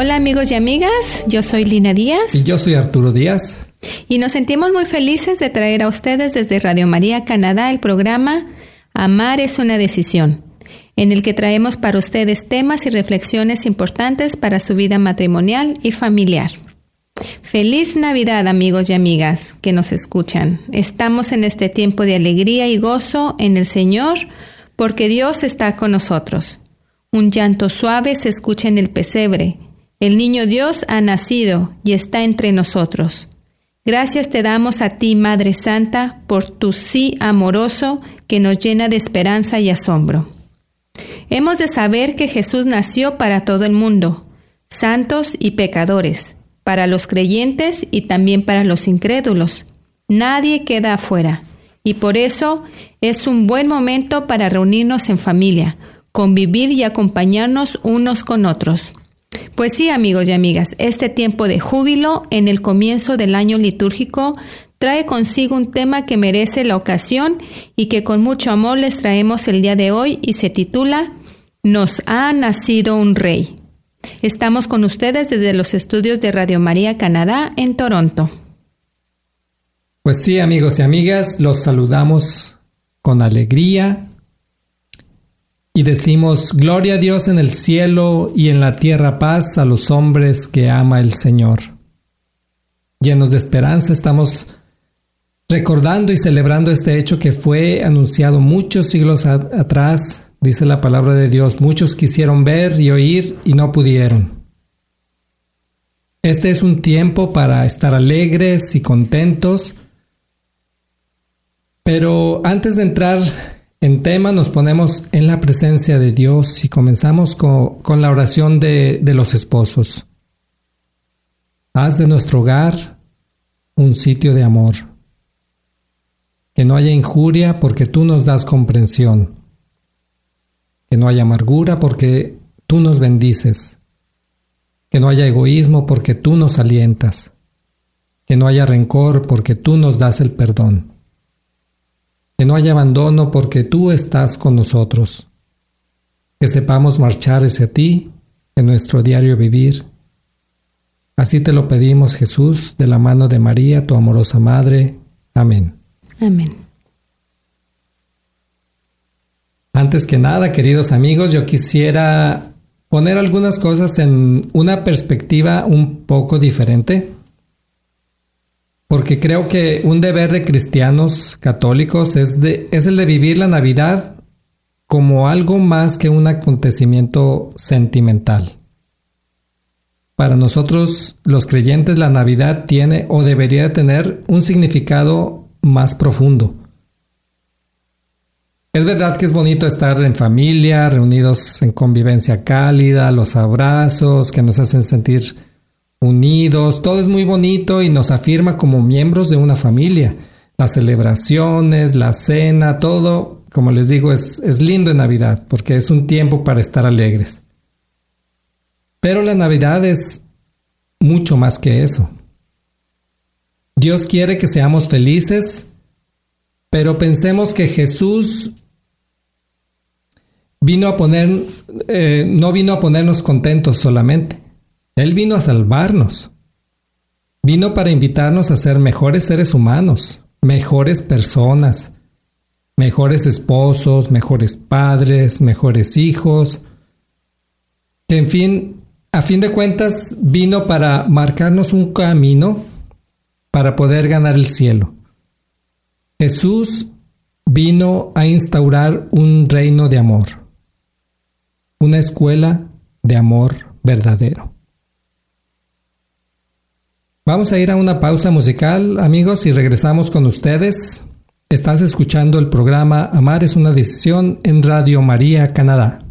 Hola amigos y amigas, yo soy Lina Díaz Y yo soy Arturo Díaz. y nos sentimos muy felices de traer a ustedes desde Radio María Canadá el programa Amar es una decisión, en el que traemos para ustedes temas y reflexiones importantes para su vida matrimonial y familiar. Feliz Navidad amigos y amigas que nos escuchan. Estamos en este tiempo de alegría y gozo en el Señor porque Dios está con nosotros. Un llanto suave se escucha en el pesebre. El niño Dios ha nacido y está entre nosotros. Gracias te damos a ti, Madre Santa, por tu sí amoroso que nos llena de esperanza y asombro. Hemos de saber que Jesús nació para todo el mundo, santos y pecadores, para los creyentes y también para los incrédulos. Nadie queda afuera, y por eso es un buen momento para reunirnos en familia, convivir y acompañarnos unos con otros. Pues sí, amigos y amigas, este tiempo de júbilo en el comienzo del año litúrgico trae consigo un tema que merece la ocasión y que con mucho amor les traemos el día de hoy y se titula Nos ha nacido un rey. Estamos con ustedes desde los estudios de Radio María Canadá en Toronto. Pues sí, amigos y amigas, los saludamos con alegría y decimos, Gloria a Dios en el cielo y en la tierra paz a los hombres que ama el Señor. Llenos de esperanza estamos recordando y celebrando este hecho que fue anunciado muchos siglos atrás, dice la palabra de Dios, muchos quisieron ver y oír y no pudieron. Este es un tiempo para estar alegres y contentos, pero antes de entrar en tema nos ponemos en la presencia de Dios y comenzamos co- con, la oración de, de los esposos. Haz de nuestro hogar un sitio de amor. Que no haya injuria porque tú nos das comprensión. Que no haya amargura porque tú nos bendices. Que no haya egoísmo porque tú nos alientas. Que no haya rencor porque tú nos das el perdón. Que no haya abandono porque tú estás con nosotros. Que sepamos marchar hacia ti en nuestro diario vivir. Así te lo pedimos, Jesús, de la mano de María, tu amorosa Madre. Amén. Amén. Antes que nada, queridos amigos, yo quisiera poner algunas cosas en una perspectiva un poco diferente, porque creo que un deber de cristianos católicos es, el de vivir la Navidad como algo más que un acontecimiento sentimental. Para nosotros, los creyentes, la Navidad tiene o debería tener un significado más profundo. Es verdad que es bonito estar en familia, reunidos en convivencia cálida, los abrazos que nos hacen sentir unidos, todo es muy bonito y nos afirma como miembros de una familia. Las celebraciones, la cena, todo, como les digo, es, es lindo en Navidad porque es un tiempo para estar alegres. Pero la Navidad es mucho más que eso. Dios quiere que seamos felices, pero pensemos que Jesús vino a poner, eh, no vino a ponernos contentos solamente. Él vino a salvarnos. Vino para invitarnos a ser mejores seres humanos, mejores personas, mejores esposos, mejores padres, mejores hijos, en fin, a fin de cuentas vino para marcarnos un camino para poder ganar el cielo. Jesús vino a instaurar un reino de amor, una escuela de amor verdadero. Vamos a ir a una pausa musical, amigos, y regresamos con ustedes. Estás escuchando el programa Amar es una decisión en Radio María, Canadá.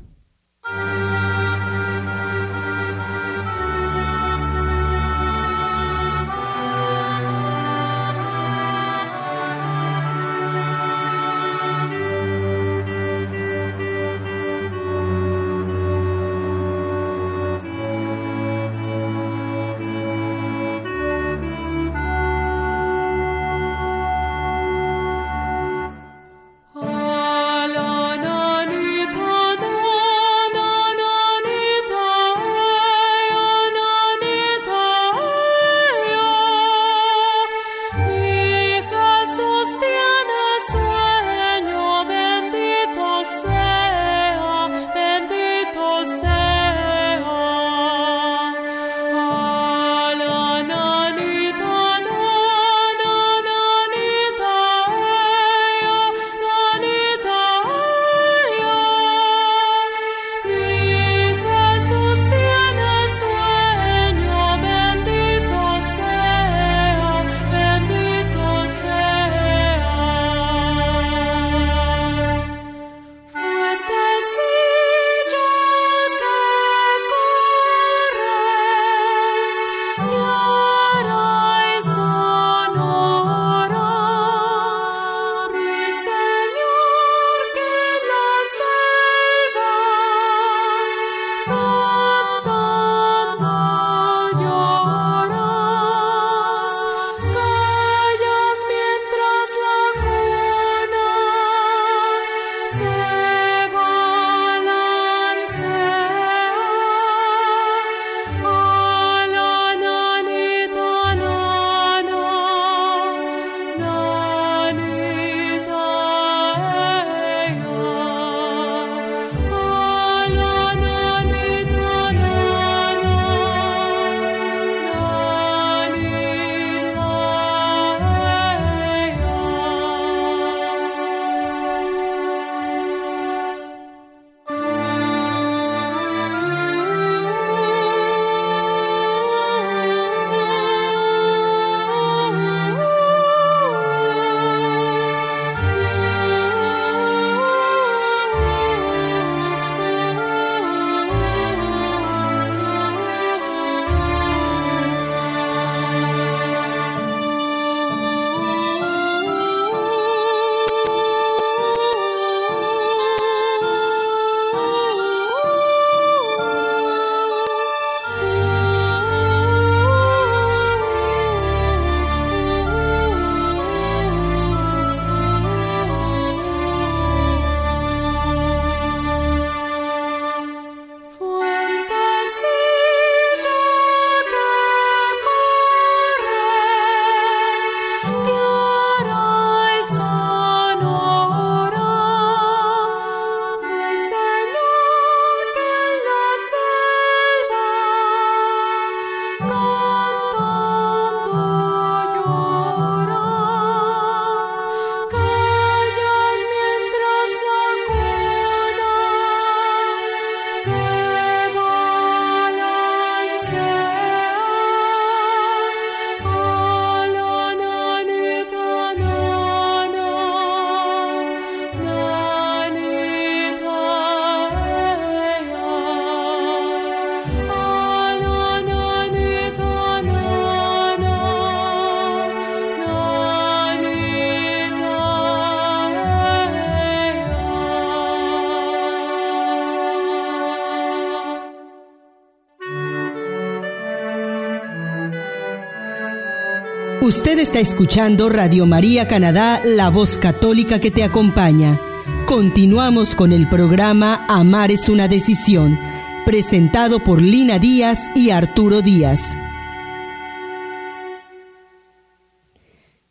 Usted está escuchando Radio María Canadá, la voz católica que te acompaña. Continuamos con el programa Amar es una decisión, presentado por Lina Díaz y Arturo Díaz.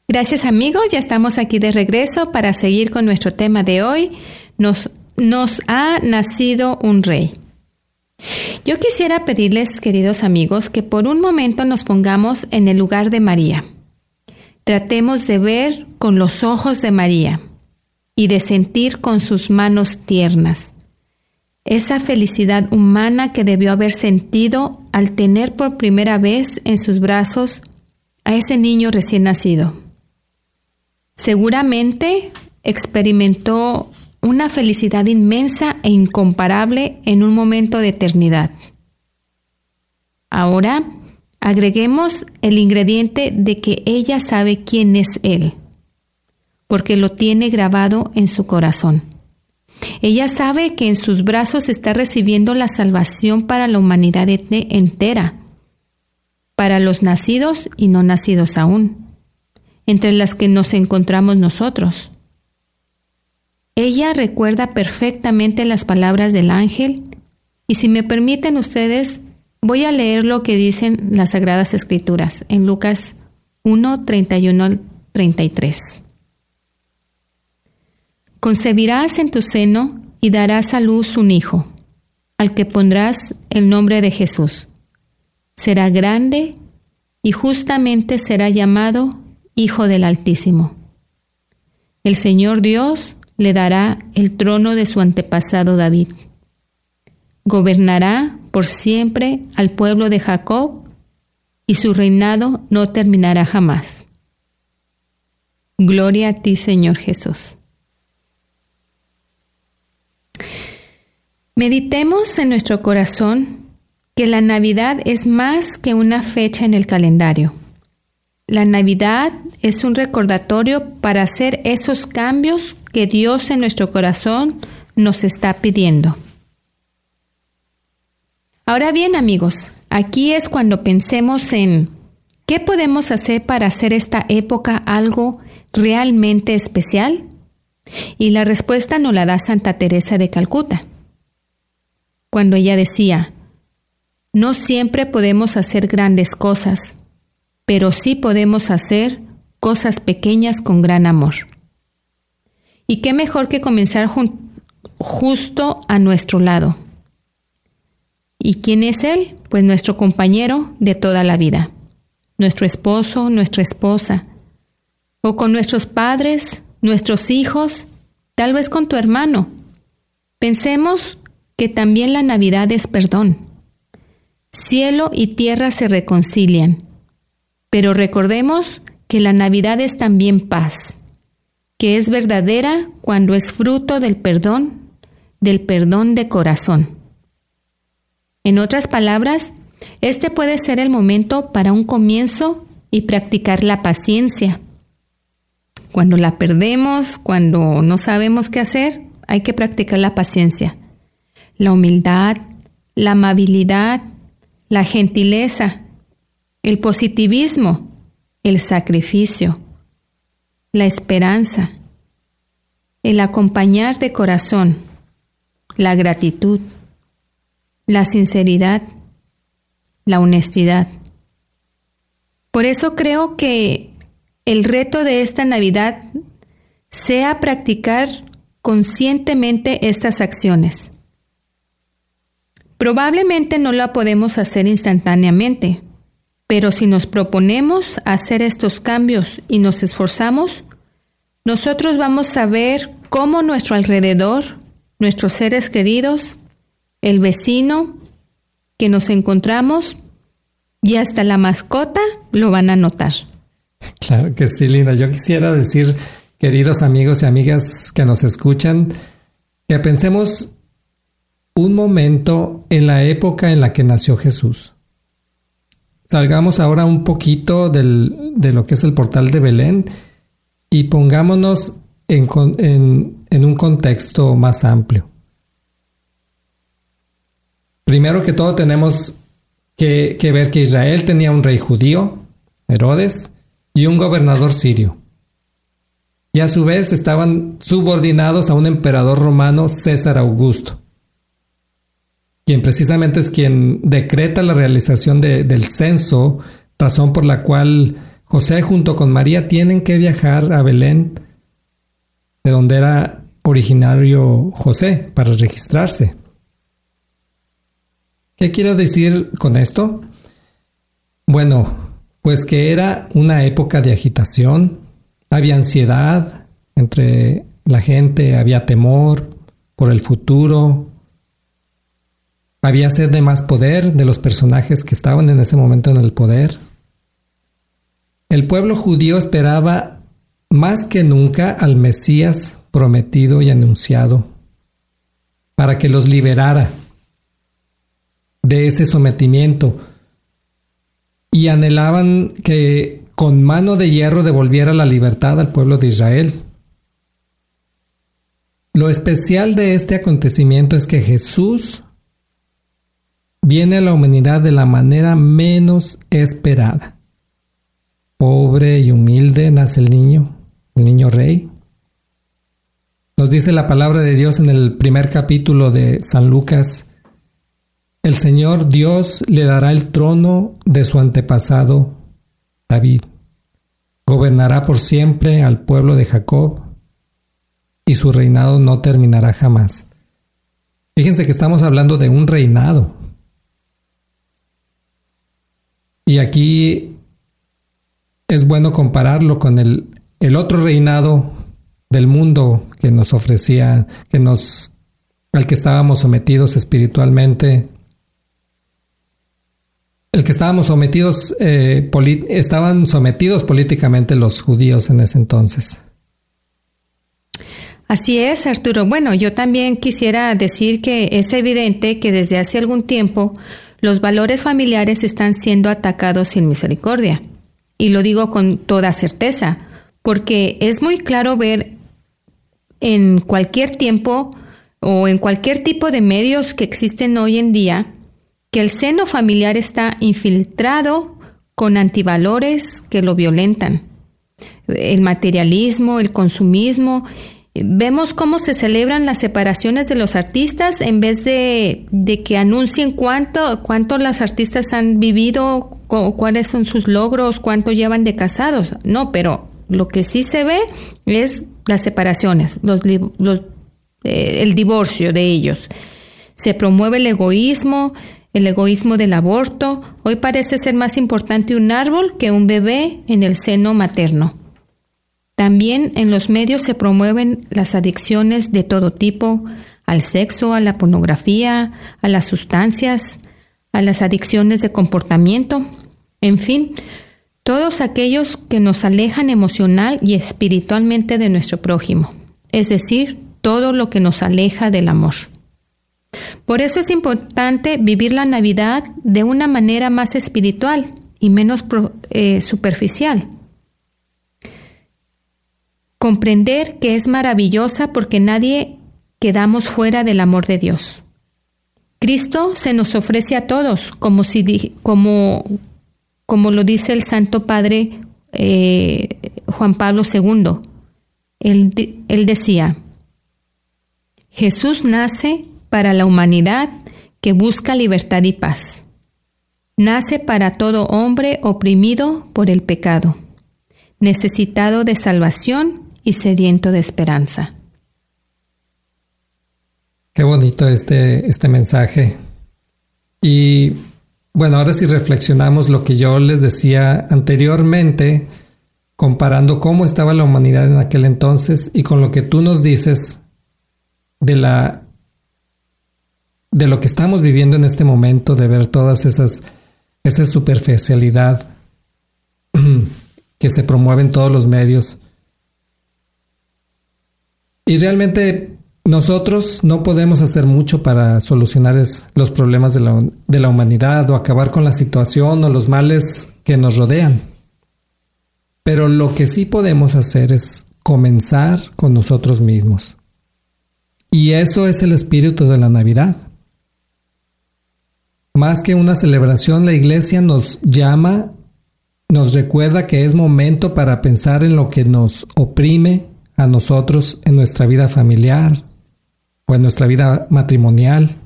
Gracias amigos, ya estamos aquí de regreso para seguir con nuestro tema de hoy. Nos, nos ha nacido un rey. Yo quisiera pedirles, queridos amigos, que por un momento nos pongamos en el lugar de María. Tratemos de ver con los ojos de María y de sentir con sus manos tiernas esa felicidad humana que debió haber sentido al tener por primera vez en sus brazos a ese niño recién nacido. Seguramente experimentó una felicidad inmensa e incomparable en un momento de eternidad. Ahora, agreguemos el ingrediente de que ella sabe quién es Él, porque lo tiene grabado en su corazón. Ella sabe que en sus brazos está recibiendo la salvación para la humanidad entera, para los nacidos y no nacidos aún, entre las que nos encontramos nosotros. Ella recuerda perfectamente las palabras del ángel y si me permiten ustedes, voy a leer lo que dicen las Sagradas Escrituras en Lucas 1, 31 al 33. Concebirás en tu seno y darás a luz un hijo, al que pondrás el nombre de Jesús. Será grande y justamente será llamado Hijo del Altísimo. El Señor Dios le dará el trono de su antepasado David. Gobernará por siempre al pueblo de Jacob y su reinado no terminará jamás. Gloria a ti, Señor Jesús. Meditemos en nuestro corazón que la Navidad es más que una fecha en el calendario. La Navidad es un recordatorio para hacer esos cambios que Dios en nuestro corazón nos está pidiendo. Ahora bien, amigos, aquí es cuando pensemos en ¿qué podemos hacer para hacer esta época algo realmente especial? Y la respuesta nos la da Santa Teresa de Calcuta, cuando ella decía, no siempre podemos hacer grandes cosas, pero sí podemos hacer cosas pequeñas con gran amor. Y qué mejor que comenzar justo a nuestro lado. ¿Y quién es Él? Pues nuestro compañero de toda la vida, nuestro esposo, nuestra esposa, o con nuestros padres, nuestros hijos, tal vez con tu hermano. Pensemos que también la Navidad es perdón. Cielo y tierra se reconcilian pero recordemos que la Navidad es también paz, que es verdadera cuando es fruto del perdón, del perdón de corazón. En otras palabras, este puede ser el momento para un comienzo y practicar la paciencia. Cuando la perdemos, cuando no sabemos qué hacer, hay que practicar la paciencia, la humildad, la amabilidad, la gentileza, el positivismo, el sacrificio, la esperanza, el acompañar de corazón, la gratitud, la sinceridad, la honestidad. Por eso creo que el reto de esta Navidad sea practicar conscientemente estas acciones. Probablemente no la podemos hacer instantáneamente, pero si nos proponemos hacer estos cambios y nos esforzamos, nosotros vamos a ver cómo nuestro alrededor, nuestros seres queridos, el vecino que nos encontramos y hasta la mascota lo van a notar. Claro que sí, Linda. Yo quisiera decir, queridos amigos y amigas que nos escuchan, que pensemos un momento en la época en la que nació Jesús. Salgamos ahora un poquito de lo que es el portal de Belén y pongámonos en, un contexto más amplio. Primero que todo tenemos que, ver que Israel tenía un rey judío, Herodes, y un gobernador sirio. Y a su vez estaban subordinados a un emperador romano, César Augusto quien precisamente es quien decreta la realización del censo, razón por la cual José junto con María tienen que viajar a Belén, de donde era originario José, para registrarse. ¿Qué quiero decir con esto? Bueno, pues que era una época de agitación, había ansiedad entre la gente, había temor por el futuro, había sed de más poder de los personajes que estaban en ese momento en el poder. El pueblo judío esperaba más que nunca al Mesías prometido y anunciado para que los liberara de ese sometimiento y anhelaban que con mano de hierro devolviera la libertad al pueblo de Israel. Lo especial de este acontecimiento es que Jesús viene a la humanidad de la manera menos esperada. Pobre y humilde nace el niño, el niño rey. Nos dice la palabra de Dios en el primer capítulo de San Lucas el Señor Dios le dará el trono de su antepasado David. Gobernará por siempre al pueblo de Jacob y su reinado no terminará jamás. Fíjense que estamos hablando de un reinado. Y aquí es bueno compararlo con el, el otro reinado del mundo que nos ofrecía, que nos, al que estábamos sometidos espiritualmente el que estábamos sometidos, eh, estaban sometidos políticamente los judíos en ese entonces. Así es, Arturo. Bueno, yo también quisiera decir que es evidente que desde hace algún tiempo los valores familiares están siendo atacados sin misericordia. Y lo digo con toda certeza, porque es muy claro ver en cualquier tiempo o en cualquier tipo de medios que existen hoy en día que el seno familiar está infiltrado con antivalores que lo violentan. El materialismo, el consumismo. Vemos cómo se celebran las separaciones de los artistas en vez de, que anuncien cuánto, cuánto los artistas han vivido, cuáles son sus logros, cuánto llevan de casados. No, pero lo que sí se ve es las separaciones, los, eh, el divorcio de ellos. Se promueve el egoísmo, el egoísmo del aborto hoy parece ser más importante un árbol que un bebé en el seno materno. También en los medios se promueven las adicciones de todo tipo, al sexo, a la pornografía, a las sustancias, a las adicciones de comportamiento, en fin, todos aquellos que nos alejan emocional y espiritualmente de nuestro prójimo, es decir, todo lo que nos aleja del amor. Por eso es importante vivir la Navidad de una manera más espiritual y menos eh, superficial. Comprender que es maravillosa porque nadie quedamos fuera del amor de Dios. Cristo se nos ofrece a todos, como, si, como, como lo dice el Santo Padre eh, Juan Pablo II. Él, él decía, Jesús nace para la humanidad que busca libertad y paz. Nace para todo hombre oprimido por el pecado, necesitado de salvación y sediento de esperanza. Qué bonito este, este mensaje. Y bueno, ahora si reflexionamos lo que yo les decía anteriormente, comparando cómo estaba la humanidad en aquel entonces y con lo que tú nos dices de la de lo que estamos viviendo en este momento, de ver todas esas, esa superficialidad que se promueve en todos los medios. Y realmente nosotros no podemos hacer mucho para solucionar los problemas de la, de la humanidad o acabar con la situación o los males que nos rodean. Pero lo que sí podemos hacer es comenzar con nosotros mismos. Y eso es el espíritu de la Navidad. Más que una celebración, la iglesia nos llama, nos recuerda que es momento para pensar en lo que nos oprime a nosotros en nuestra vida familiar o en nuestra vida matrimonial.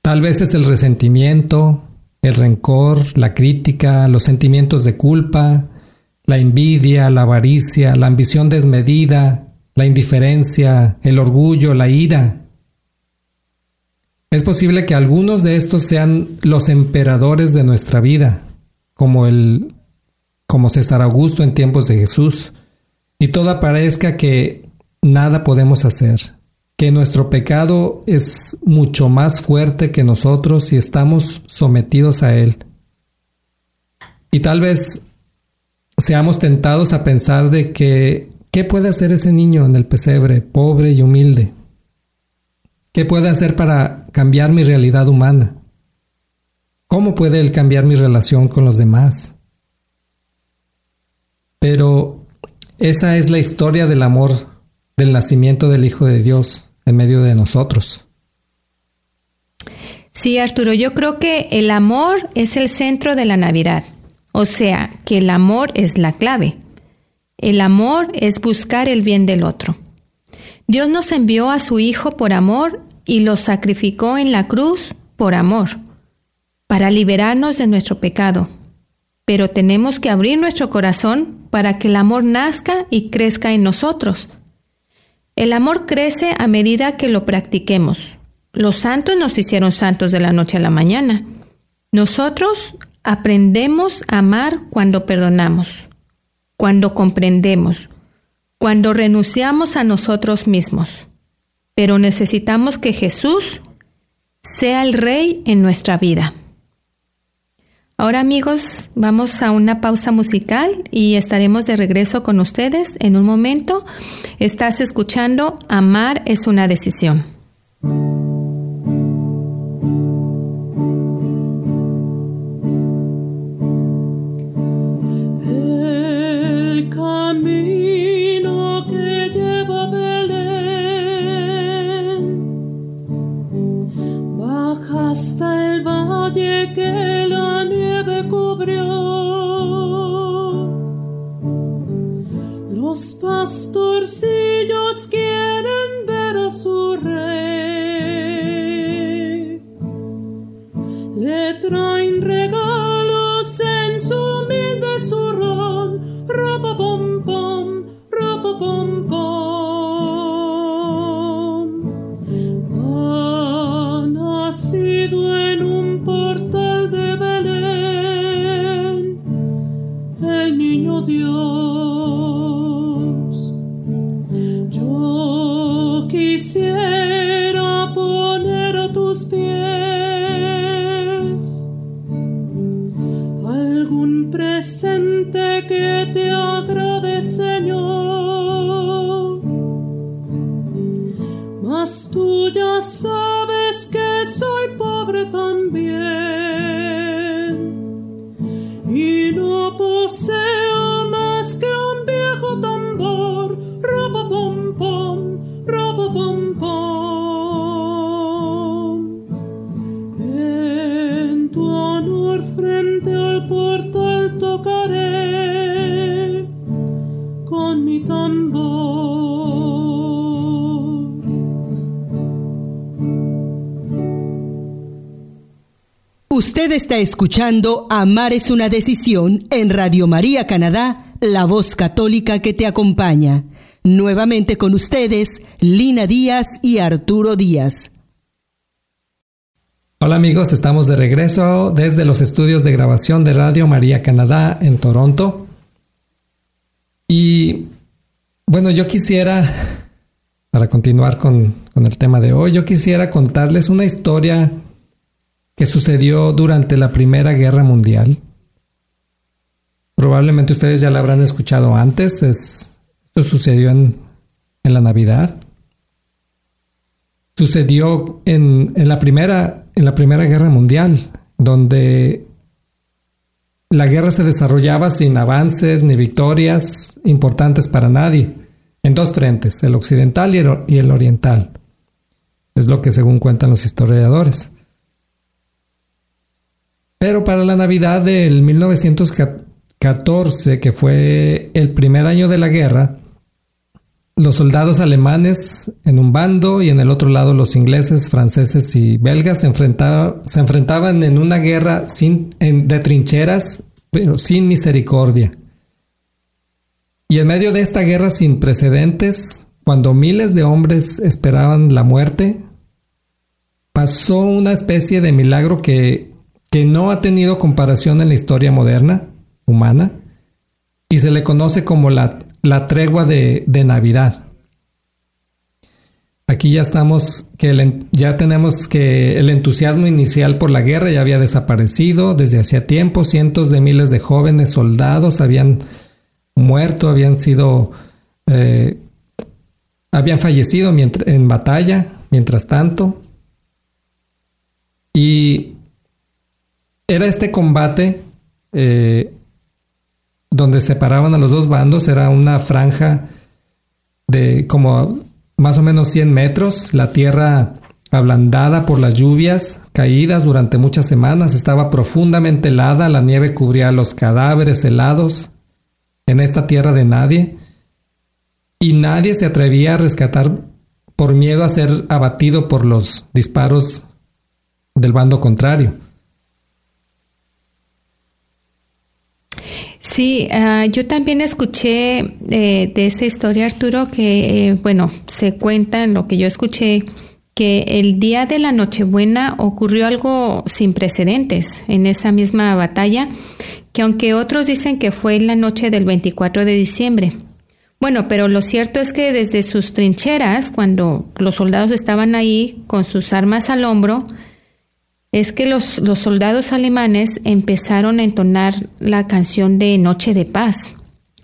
Tal vez es el resentimiento, el rencor, la crítica, los sentimientos de culpa, la envidia, la avaricia, la ambición desmedida, la indiferencia, el orgullo, la ira. Es posible que algunos de estos sean los emperadores de nuestra vida, como el como César Augusto en tiempos de Jesús, y todo parezca que nada podemos hacer, que nuestro pecado es mucho más fuerte que nosotros y estamos sometidos a él. Y tal vez seamos tentados a pensar de que ¿qué puede hacer ese niño en el pesebre, pobre y humilde? ¿Qué puede hacer para cambiar mi realidad humana? ¿Cómo puede él cambiar mi relación con los demás? Pero esa es la historia del amor, del nacimiento del Hijo de Dios en medio de nosotros. Sí, Arturo, yo creo que el amor es el centro de la Navidad. O sea, que el amor es la clave. El amor es buscar el bien del otro. Dios nos envió a su Hijo por amor y lo sacrificó en la cruz por amor, para liberarnos de nuestro pecado. Pero tenemos que abrir nuestro corazón para que el amor nazca y crezca en nosotros. El amor crece a medida que lo practiquemos. Los santos nos hicieron santos de la noche a la mañana. Nosotros Aprendemos a amar cuando perdonamos, cuando comprendemos, cuando renunciamos a nosotros mismos. Pero necesitamos que Jesús sea el Rey en nuestra vida. Ahora amigos, vamos a una pausa musical y estaremos de regreso con ustedes en un momento. Estás escuchando Amar es una decisión. pastor se Usted está escuchando Amar es una decisión en Radio María Canadá, la voz católica que te acompaña. Nuevamente con ustedes, Lina Díaz y Arturo Díaz. Hola amigos, estamos de regreso desde los estudios de grabación de Radio María Canadá en Toronto. Y bueno, yo quisiera, para continuar con, con el tema de hoy, yo quisiera contarles una historia que sucedió durante la Primera Guerra Mundial. Probablemente ustedes ya la habrán escuchado antes. esto sucedió en, la Navidad. Sucedió en, la primera, en la Primera Guerra Mundial, donde la guerra se desarrollaba sin avances ni victorias importantes para nadie, en dos frentes, el occidental y el oriental. Es lo que según cuentan los historiadores. Pero para la Navidad del 1914, que fue el primer año de la guerra, los soldados alemanes en un bando y en el otro lado los ingleses, franceses y belgas se, enfrentaban en una guerra sin, de trincheras, pero sin misericordia. Y en medio de esta guerra sin precedentes, cuando miles de hombres esperaban la muerte, pasó una especie de milagro que, que no ha tenido comparación en la historia moderna, humana, y se le conoce como la, la tregua de, de, Navidad. Aquí ya estamos, que ya tenemos que el entusiasmo inicial por la guerra ya había desaparecido desde hacía tiempo, cientos de miles de jóvenes soldados habían muerto, habían sido, eh, habían fallecido en batalla, mientras tanto. Y era este combate eh, donde separaban a los dos bandos, era una franja de como más o menos 100 metros, la tierra ablandada por las lluvias caídas durante muchas semanas, estaba profundamente helada, la nieve cubría los cadáveres helados en esta tierra de nadie, y nadie se atrevía a rescatar por miedo a ser abatido por los disparos del bando contrario. Sí, uh, yo también escuché eh, de esa historia, Arturo, que, eh, bueno, se cuenta en lo que yo escuché, que el día de la Nochebuena ocurrió algo sin precedentes en esa misma batalla, que aunque otros dicen que fue la noche del 24 de diciembre. Bueno, pero lo cierto es que desde sus trincheras, cuando los soldados estaban ahí con sus armas al hombro, es que los, los soldados alemanes empezaron a entonar la canción de Noche de Paz.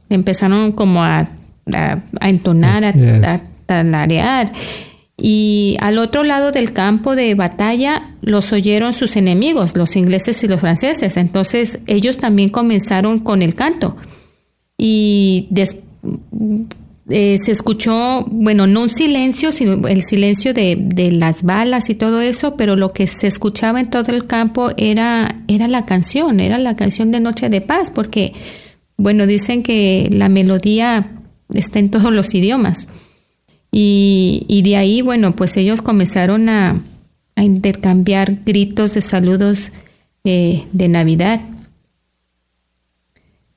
Empezaron como a, a, entonar, a, a talarear. Y al otro lado del campo de batalla los oyeron sus enemigos, los ingleses y los franceses. Entonces ellos también comenzaron con el canto. Y después eh, se escuchó, bueno, no un silencio, sino el silencio de, de, las balas y todo eso, pero lo que se escuchaba en todo el campo era, era la canción, era la canción de Noche de Paz, porque, bueno, dicen que la melodía está en todos los idiomas. Y, y de ahí, bueno, pues ellos comenzaron a, intercambiar gritos de saludos eh, de Navidad.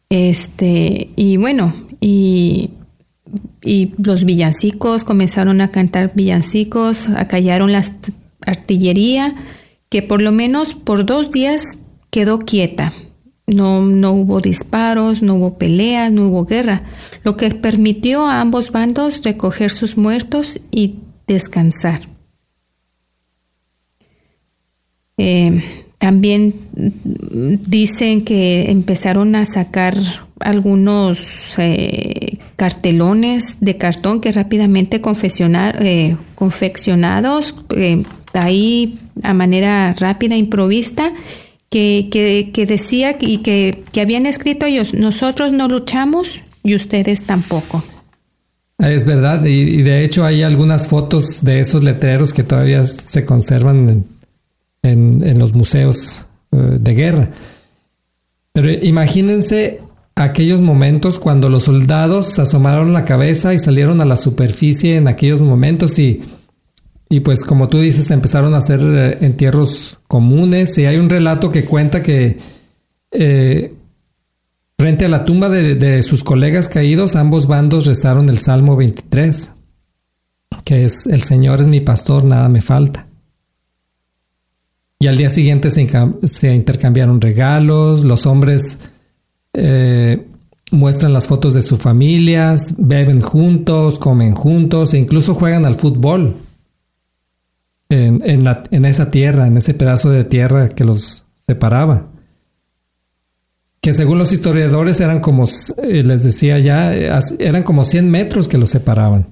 Este, y bueno, y y los villancicos comenzaron a cantar villancicos, acallaron la artillería, que por lo menos por dos días quedó quieta. No, no hubo disparos, no hubo peleas, no hubo guerra, lo que permitió a ambos bandos recoger sus muertos y descansar. Eh, también dicen que empezaron a sacar algunos eh, cartelones de cartón que rápidamente eh, confeccionados eh, ahí a manera rápida, improvista, que, que, decía y que, que, habían escrito ellos, nosotros no luchamos y ustedes tampoco. Es verdad, y, de hecho hay algunas fotos de esos letreros que todavía se conservan en, en, los museos eh, de guerra. Pero imagínense aquellos momentos cuando los soldados asomaron la cabeza y salieron a la superficie en aquellos momentos y, y pues como tú dices empezaron a hacer eh, entierros comunes y hay un relato que cuenta que eh, frente a la tumba de, de, sus colegas caídos ambos bandos rezaron el Salmo 23 que es el Señor es mi pastor, nada me falta. Y al día siguiente se, intercambiaron regalos, los hombres eh, muestran las fotos de sus familias, beben juntos, comen juntos e incluso juegan al fútbol en, esa tierra, en ese pedazo de tierra que los separaba. Que según los historiadores eran como, eh, les decía ya, eran como 100 metros que los separaban.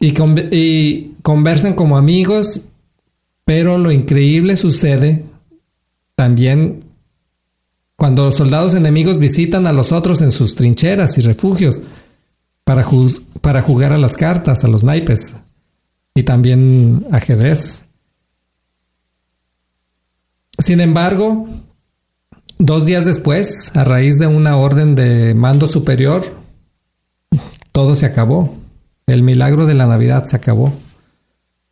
Y conversan como amigos pero lo increíble sucede también cuando los soldados enemigos visitan a los otros en sus trincheras y refugios para, para jugar a las cartas, a los naipes y también ajedrez. Sin embargo, dos días después, a raíz de una orden de mando superior, todo se acabó. El milagro de la Navidad se acabó.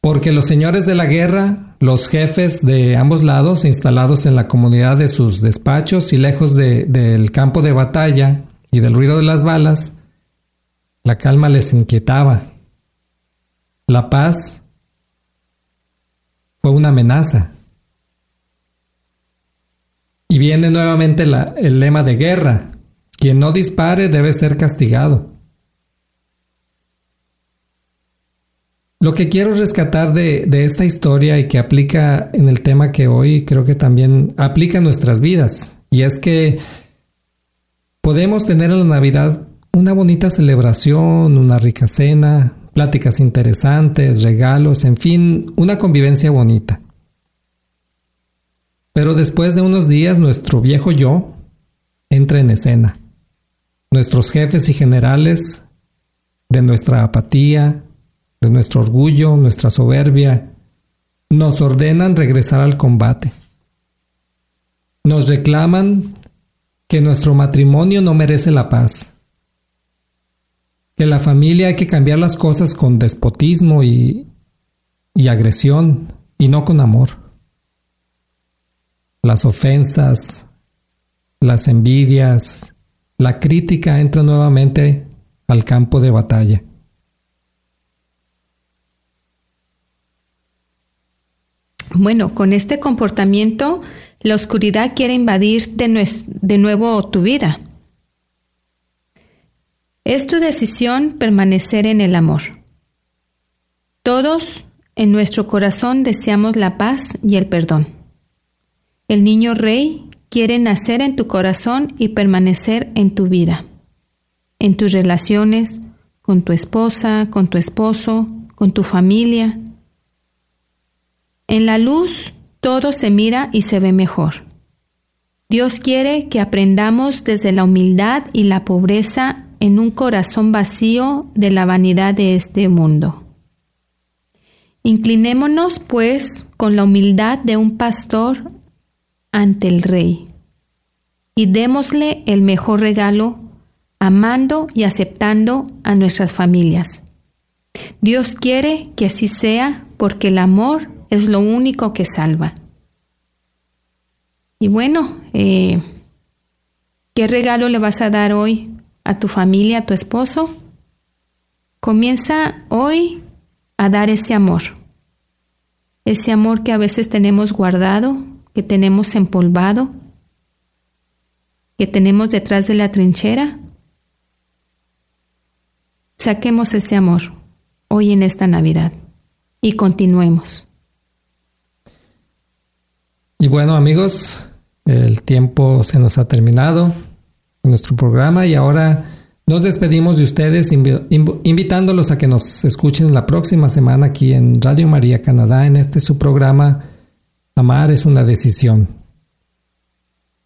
Porque los señores de la guerra, los jefes de ambos lados, instalados en la comunidad de sus despachos y lejos del campo de batalla y del ruido de las balas, la calma les inquietaba. La paz fue una amenaza. Y viene nuevamente el lema de guerra. Quien no dispare debe ser castigado. Lo que quiero rescatar de, esta historia y que aplica en el tema que hoy creo que también aplica en nuestras vidas, y es que podemos tener en la Navidad una bonita celebración, una rica cena, pláticas interesantes, regalos, en fin, una convivencia bonita. Pero después de unos días nuestro viejo yo entra en escena. Nuestros jefes y generales de nuestra apatía, de nuestro orgullo, nuestra soberbia, nos ordenan regresar al combate. Nos reclaman que nuestro matrimonio no merece la paz, que la familia hay que cambiar las cosas con despotismo y, y agresión y no con amor. Las ofensas, las envidias, la crítica entra nuevamente al campo de batalla. Bueno, con este comportamiento, la oscuridad quiere invadir de, nuevo tu vida. Es tu decisión permanecer en el amor. Todos en nuestro corazón deseamos la paz y el perdón. El niño rey quiere nacer en tu corazón y permanecer en tu vida, en tus relaciones, con tu esposa, con tu esposo, con tu familia, en la luz todo se mira y se ve mejor. Dios quiere que aprendamos desde la humildad y la pobreza en un corazón vacío de la vanidad de este mundo. Inclinémonos, pues, con la humildad de un pastor ante el Rey y démosle el mejor regalo, amando y aceptando a nuestras familias. Dios quiere que así sea porque el amor es lo único que salva. Y bueno, eh, ¿qué regalo le vas a dar hoy a tu familia, a tu esposo? Comienza hoy a dar ese amor. Ese amor que a veces tenemos guardado, que tenemos empolvado, que tenemos detrás de la trinchera. Saquemos ese amor hoy en esta Navidad y continuemos. Y bueno amigos, el tiempo se nos ha terminado en nuestro programa y ahora nos despedimos de ustedes invitándolos a que nos escuchen la próxima semana aquí en Radio María Canadá en este su programa Amar es una decisión.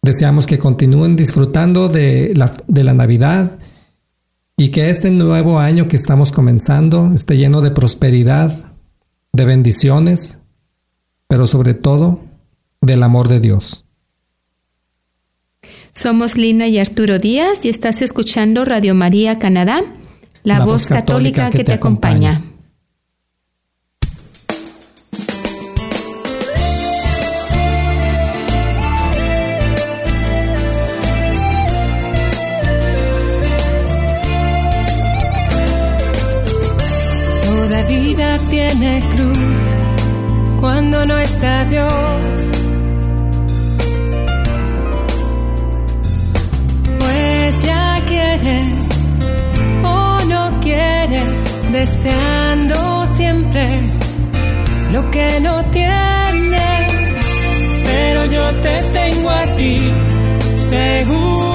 Deseamos que continúen disfrutando de la, de la Navidad y que este nuevo año que estamos comenzando esté lleno de prosperidad, de bendiciones, pero sobre todo del amor de Dios. Somos Lina y Arturo Díaz y estás escuchando Radio María Canadá, la, voz, católica, que, te, acompaña. Toda vida tiene cruz cuando no está Dios o no quiere, deseando siempre lo que no tiene. Pero yo te tengo a ti, seguro